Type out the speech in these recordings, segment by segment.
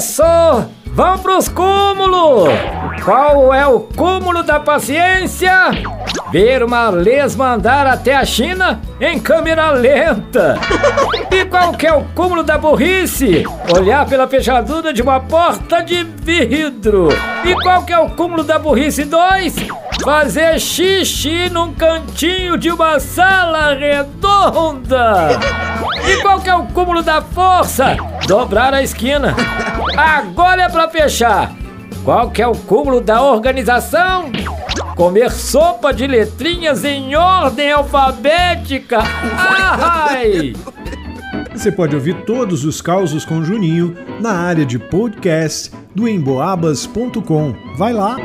Osso! Vamos pros cúmulos! Qual é o cúmulo da paciência? Ver uma lesma andar até a China em câmera lenta. E qual que é o cúmulo da burrice? Olhar pela fechadura de uma porta de vidro. E qual que é o cúmulo da burrice 2? Fazer xixi num cantinho de uma sala redonda. E qual que é o cúmulo da força? Dobrar a esquina. Agora é pra fechar. Qual que é o cúmulo da organização? Comer sopa de letrinhas em ordem alfabética. Ai! Você pode ouvir todos os causos com Juninho na área de podcast do emboabas.com. Vai lá!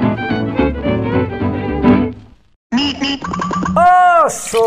Osso!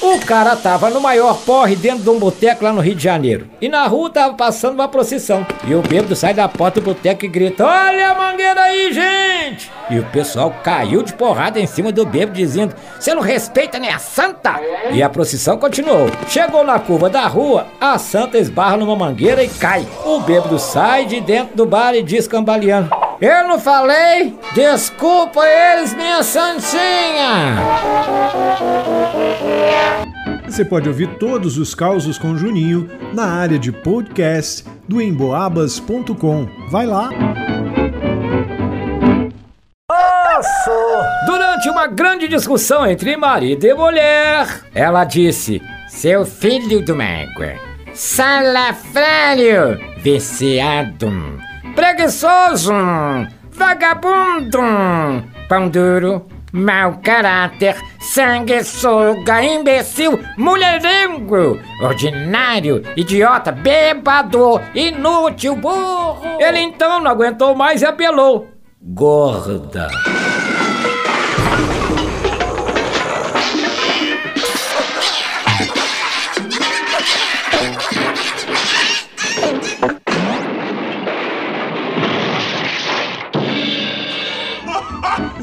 O cara tava no maior porre dentro de um boteco lá no Rio de Janeiro. E na rua tava passando uma procissão. E o bêbado sai da porta do boteco e grita: Olha a mangueira aí, gente! E o pessoal caiu de porrada em cima do bêbado, dizendo: Você não respeita nem a santa? E a procissão continuou. Chegou na curva da rua, a santa esbarra numa mangueira e cai. O bêbado sai de dentro do bar e diz cambaleando: Eu não falei? Desculpa eles, minha santinha! Você pode ouvir todos os causos com Juninho na área de podcast do emboabas.com. Vai lá! Durante uma grande discussão entre marido e mulher, ela disse: Seu filho do mágoa, salafrário, viciado, preguiçoso, vagabundo, pão duro, mau caráter, sanguessuga, imbecil, mulherengo, ordinário, idiota, bêbado, inútil, burro. Ele então não aguentou mais e apelou: Gorda.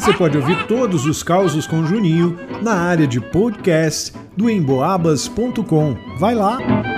Você pode ouvir todos os causos com Juninho na área de podcast do emboabas.com. Vai lá!